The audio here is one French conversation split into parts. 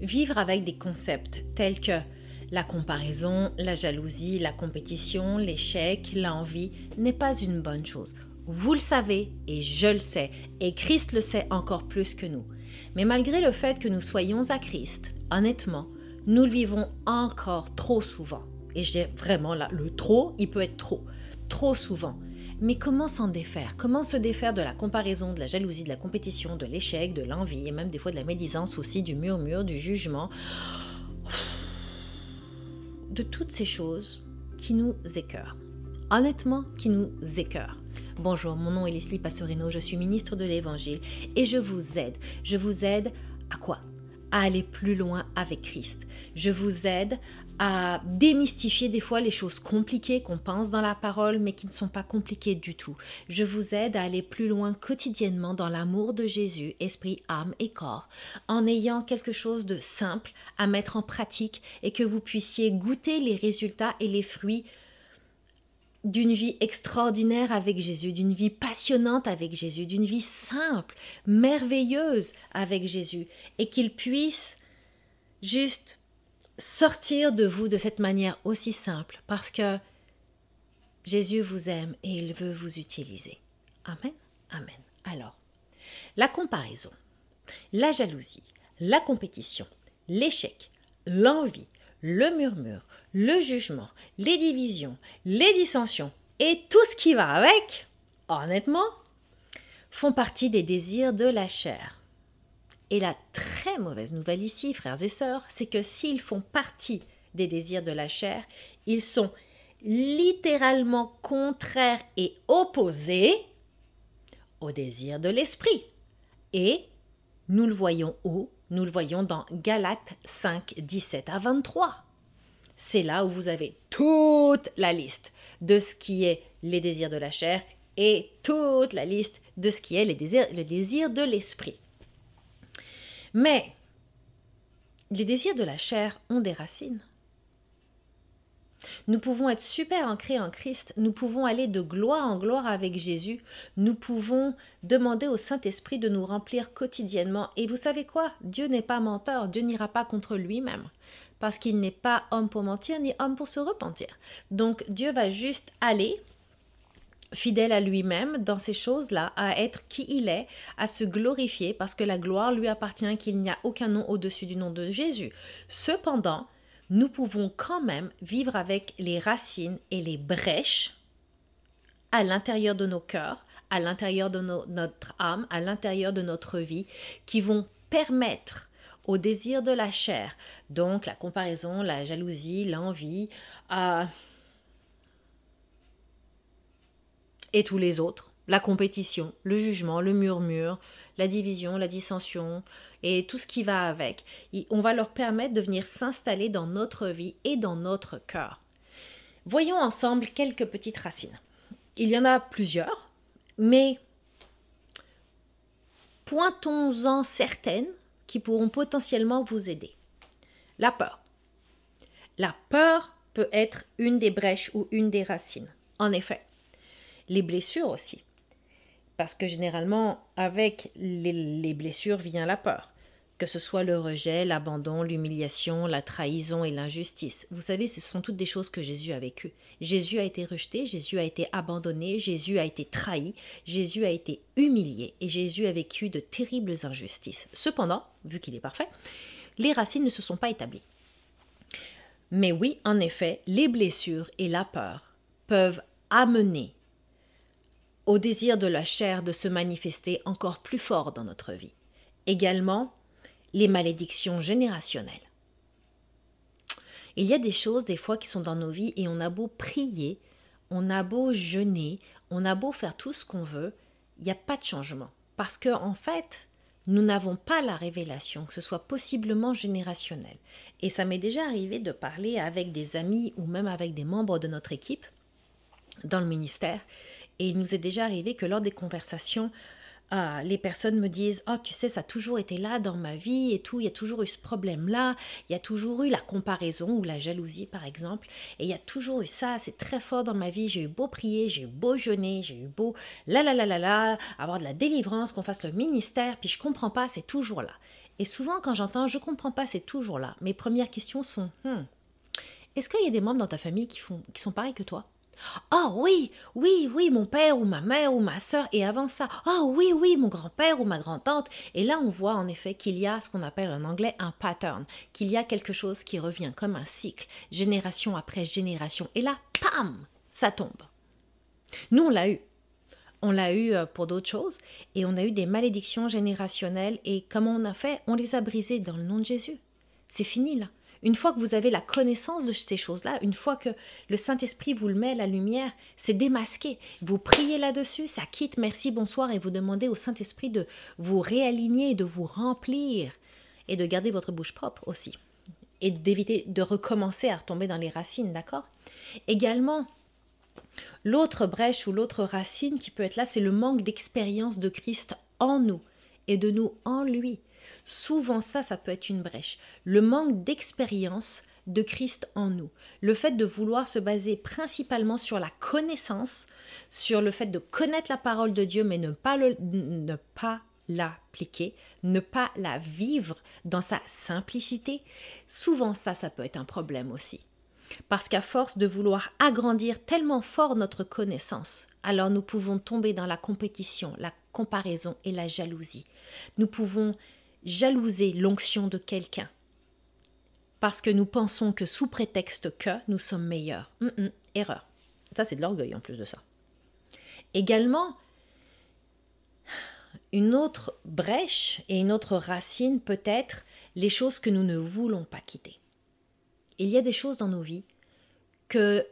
vivre avec des concepts tels que la comparaison, la jalousie, la compétition, l'échec, l'envie n'est pas une bonne chose. Vous le savez et je le sais, et Christ le sait encore plus que nous. Mais malgré le fait que nous soyons à Christ, honnêtement, nous le vivons encore trop souvent. Et j'ai vraiment là, le trop, il peut être trop, trop souvent. Mais comment s'en défaire? Comment se défaire de la comparaison, de la jalousie, de la compétition, de l'échec, de l'envie et même des fois de la médisance aussi, du murmure, du jugement? De toutes ces choses qui nous écœurent. Honnêtement, qui nous écœurent. Bonjour, mon nom est Leslie Passorino, je suis ministre de l'Évangile et je vous aide. Je vous aide à quoi? À aller plus loin avec Christ. Je vous aide à démystifier des fois les choses compliquées qu'on pense dans la parole mais qui ne sont pas compliquées du tout. Je vous aide à aller plus loin quotidiennement dans l'amour de Jésus, esprit, âme et corps, en ayant quelque chose de simple à mettre en pratique et que vous puissiez goûter les résultats et les fruits d'une vie extraordinaire avec Jésus, d'une vie passionnante avec Jésus, d'une vie simple, merveilleuse avec Jésus, et qu'il puisse juste sortir de vous de cette manière aussi simple, parce que Jésus vous aime et il veut vous utiliser. Amen. Amen. Alors, la comparaison, la jalousie, la compétition, l'échec, l'envie, le murmure, le jugement, les divisions, les dissensions et tout ce qui va avec, honnêtement, font partie des désirs de la chair. Et la très mauvaise nouvelle ici, frères et sœurs, c'est que s'ils font partie des désirs de la chair, ils sont littéralement contraires et opposés aux désirs de l'esprit. Et nous le voyons où? Nous le voyons dans Galates 5, 17 à 23 c'est là où vous avez toute la liste de ce qui est les désirs de la chair et toute la liste de ce qui est les désirs, le désir de l'esprit. Mais les désirs de la chair ont des racines. Nous pouvons être super ancrés en Christ, nous pouvons aller de gloire en gloire avec Jésus, nous pouvons demander au Saint-Esprit de nous remplir quotidiennement. Et vous savez quoi? Dieu n'est pas menteur, Dieu n'ira pas contre lui-même parce qu'il n'est pas homme pour mentir ni homme pour se repentir. Donc Dieu va juste aller fidèle à lui-même dans ces choses-là, à être qui il est, à se glorifier, parce que la gloire lui appartient, qu'il n'y a aucun nom au-dessus du nom de Jésus. Cependant, nous pouvons quand même vivre avec les racines et les brèches à l'intérieur de nos cœurs, à l'intérieur de notre âme, à l'intérieur de notre vie, qui vont permettre au désir de la chair. Donc la comparaison, la jalousie, l'envie, euh, et tous les autres. La compétition, le jugement, le murmure, la division, la dissension et tout ce qui va avec. On va leur permettre de venir s'installer dans notre vie et dans notre cœur. Voyons ensemble quelques petites racines. Il y en a plusieurs, mais pointons-en certaines qui pourront potentiellement vous aider. La peur. La peur peut être une des brèches ou une des racines. En effet, les blessures aussi. Parce que généralement, avec les, blessures vient la peur que ce soit le rejet, l'abandon, l'humiliation, la trahison et l'injustice. Vous savez, ce sont toutes des choses que Jésus a vécues. Jésus a été rejeté, Jésus a été abandonné, Jésus a été trahi, Jésus a été humilié et Jésus a vécu de terribles injustices. Cependant, vu qu'il est parfait, les racines ne se sont pas établies. Mais oui, en effet, les blessures et la peur peuvent amener au désir de la chair de se manifester encore plus fort dans notre vie. Également, les malédictions générationnelles. Il y a des choses des fois qui sont dans nos vies et on a beau prier, on a beau jeûner, on a beau faire tout ce qu'on veut, il n'y a pas de changement. Parce que en fait, nous n'avons pas la révélation, que ce soit possiblement générationnel. Et ça m'est déjà arrivé de parler avec des amis ou même avec des membres de notre équipe dans le ministère. Et il nous est déjà arrivé que lors des conversations, ah, les personnes me disent Oh, tu sais, ça a toujours été là dans ma vie et tout, il y a toujours eu ce problème-là, il y a toujours eu la comparaison ou la jalousie, par exemple, et il y a toujours eu ça, c'est très fort dans ma vie. J'ai eu beau prier, j'ai eu beau jeûner, j'ai eu beau la la la la la, avoir de la délivrance, qu'on fasse le ministère, puis je comprends pas, c'est toujours là. Et souvent, quand j'entends je comprends pas, c'est toujours là. Mes premières questions sont hmm, est-ce qu'il y a des membres dans ta famille qui, font, qui sont pareils que toi? Oh oui, oui, oui, mon père ou ma mère ou ma sœur. Et avant ça, oh oui, oui, mon grand-père ou ma grand-tante. Et là, on voit en effet qu'il y a ce qu'on appelle en anglais un pattern, qu'il y a quelque chose qui revient comme un cycle, génération après génération. Et là, pam, ça tombe. Nous, on l'a eu. On l'a eu euh, pour d'autres choses et on a eu des malédictions générationnelles. Et comment on a fait? On les a brisées dans le nom de Jésus. C'est fini là. Une fois que vous avez la connaissance de ces choses-là, une fois que le Saint-Esprit vous le met la lumière, c'est démasqué. Vous priez là-dessus, ça quitte, merci, bonsoir, et vous demandez au Saint-Esprit de vous réaligner, de vous remplir et de garder votre bouche propre aussi. Et d'éviter de recommencer à retomber dans les racines, d'accord? Également, l'autre brèche ou l'autre racine qui peut être là, c'est le manque d'expérience de Christ en nous et de nous en lui. Souvent ça, ça peut être une brèche. Le manque d'expérience de Christ en nous. Le fait de vouloir se baser principalement sur la connaissance, sur le fait de connaître la parole de Dieu, mais ne pas, ne pas l'appliquer, ne pas la vivre dans sa simplicité, souvent ça, ça peut être un problème aussi. Parce qu'à force de vouloir agrandir tellement fort notre connaissance, alors nous pouvons tomber dans la compétition, la comparaison et la jalousie. Nous pouvons jalouser l'onction de quelqu'un parce que nous pensons que sous prétexte que nous sommes meilleurs. Hum, hum, erreur. Ça, c'est de l'orgueil en plus de ça. Également, une autre brèche et une autre racine peut être les choses que nous ne voulons pas quitter. Il y a des choses dans nos vies que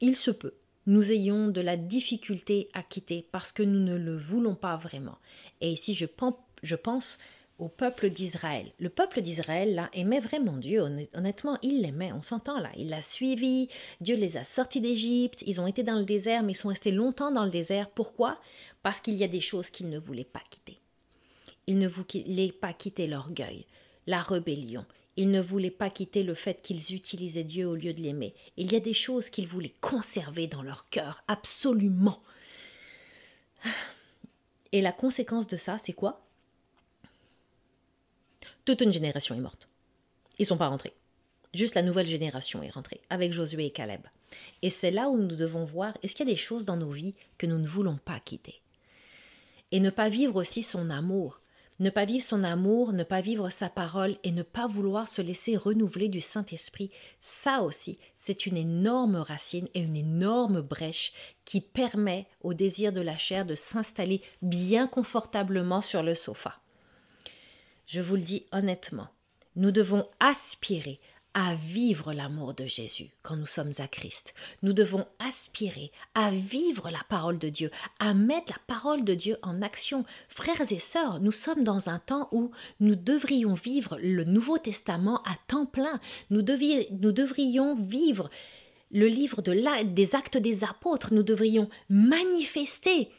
il se peut nous ayons de la difficulté à quitter parce que nous ne le voulons pas vraiment. Et ici, je pense je pense au peuple d'Israël. Le peuple d'Israël, là, aimait vraiment Dieu. Honnêtement, il l'aimait, on s'entend là. Il l'a suivi, Dieu les a sortis d'Égypte, ils ont été dans le désert, mais ils sont restés longtemps dans le désert. Pourquoi? Parce qu'il y a des choses qu'ils ne voulaient pas quitter. Ils ne voulaient pas quitter l'orgueil, la rébellion. Ils ne voulaient pas quitter le fait qu'ils utilisaient Dieu au lieu de l'aimer. Il y a des choses qu'ils voulaient conserver dans leur cœur, absolument. Et la conséquence de ça, c'est quoi? Toute une génération est morte. Ils sont pas rentrés. Juste la nouvelle génération est rentrée, avec Josué et Caleb. Et c'est là où nous devons voir, est-ce qu'il y a des choses dans nos vies que nous ne voulons pas quitter? Et ne pas vivre aussi son amour. Ne pas vivre son amour, ne pas vivre sa parole et ne pas vouloir se laisser renouveler du Saint-Esprit, ça aussi, c'est une énorme racine et une énorme brèche qui permet au désir de la chair de s'installer bien confortablement sur le sofa je vous le dis honnêtement, nous devons aspirer à vivre l'amour de Jésus quand nous sommes à Christ. Nous devons aspirer à vivre la parole de Dieu, à mettre la parole de Dieu en action. Frères et sœurs, nous sommes dans un temps où nous devrions vivre le Nouveau Testament à temps plein. Nous, devrions vivre le livre de des actes des apôtres. Nous devrions manifester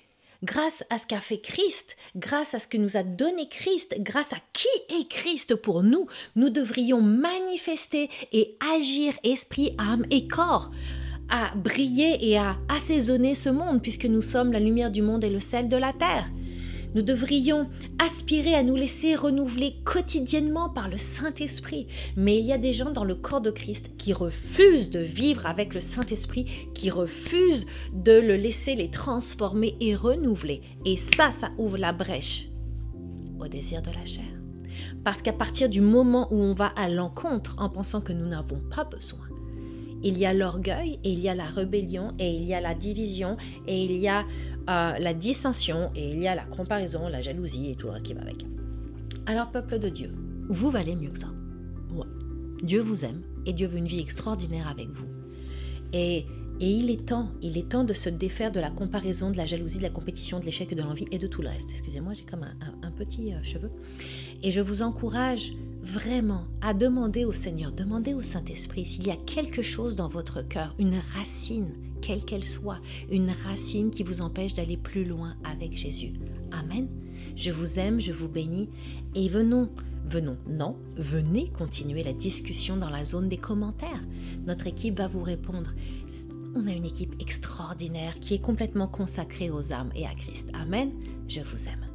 grâce à ce qu'a fait Christ, grâce à ce que nous a donné Christ, grâce à qui est Christ pour nous, nous devrions manifester et agir esprit, âme et corps à briller et à assaisonner ce monde puisque nous sommes la lumière du monde et le sel de la terre. Nous devrions aspirer à nous laisser renouveler quotidiennement par le Saint-Esprit. Mais il y a des gens dans le corps de Christ qui refusent de vivre avec le Saint-Esprit, qui refusent de le laisser les transformer et renouveler. Et ça, ça ouvre la brèche au désir de la chair. Parce qu'à partir du moment où on va à l'encontre en pensant que nous n'avons pas besoin, il y a l'orgueil et il y a la rébellion et il y a la division et il y a euh, la dissension et il y a la comparaison, la jalousie et tout le reste qui va avec. Alors peuple de Dieu, vous valez mieux que ça. Dieu vous aime et Dieu veut une vie extraordinaire avec vous. Et, et il est temps, il est temps de se défaire de la comparaison, de la jalousie, de la compétition, de l'échec, de l'envie et de tout le reste. Excusez-moi, j'ai comme un, petit euh, cheveu. Et je vous encourage vraiment à demander au Seigneur, demander au Saint-Esprit s'il y a quelque chose dans votre cœur, une racine, quelle qu'elle soit, une racine qui vous empêche d'aller plus loin avec Jésus. Amen. Je vous aime, je vous bénis et venons, venons, non, venez continuer la discussion dans la zone des commentaires. Notre équipe va vous répondre. On a une équipe extraordinaire qui est complètement consacrée aux âmes et à Christ. Amen. Je vous aime.